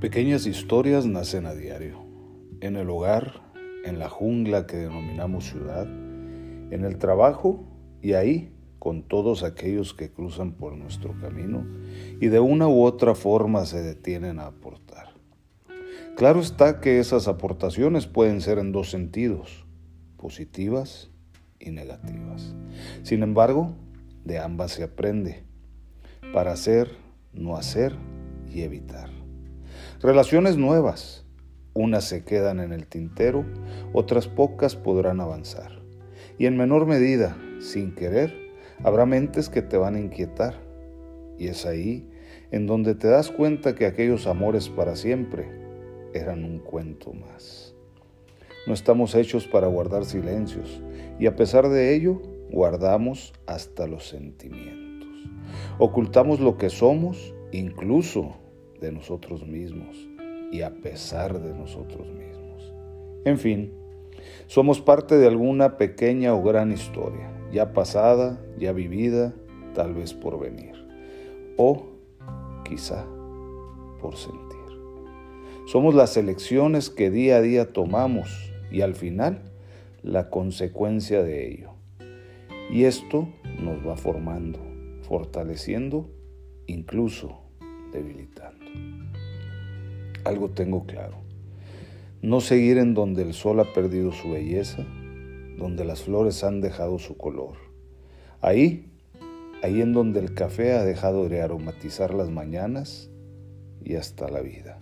Pequeñas historias nacen a diario, en el hogar, en la jungla que denominamos ciudad, en el trabajo y ahí con todos aquellos que cruzan por nuestro camino y de una u otra forma se detienen a aportar. Claro está que esas aportaciones pueden ser en dos sentidos, positivas y negativas. Sin embargo, de ambas se aprende, para hacer, no hacer y evitar. Relaciones nuevas, unas se quedan en el tintero, otras pocas podrán avanzar. Y en menor medida, sin querer, habrá mentes que te van a inquietar. Y es ahí en donde te das cuenta que aquellos amores para siempre eran un cuento más. No estamos hechos para guardar silencios y a pesar de ello guardamos hasta los sentimientos. Ocultamos lo que somos, incluso de nosotros mismos y a pesar de nosotros mismos. En fin, somos parte de alguna pequeña o gran historia, ya pasada, ya vivida, tal vez por venir, o quizá por sentir. Somos las elecciones que día a día tomamos y al final la consecuencia de ello. Y esto nos va formando, fortaleciendo, incluso debilitando. Algo tengo claro. No seguir en donde el sol ha perdido su belleza, donde las flores han dejado su color. Ahí, ahí en donde el café ha dejado de aromatizar las mañanas y hasta la vida.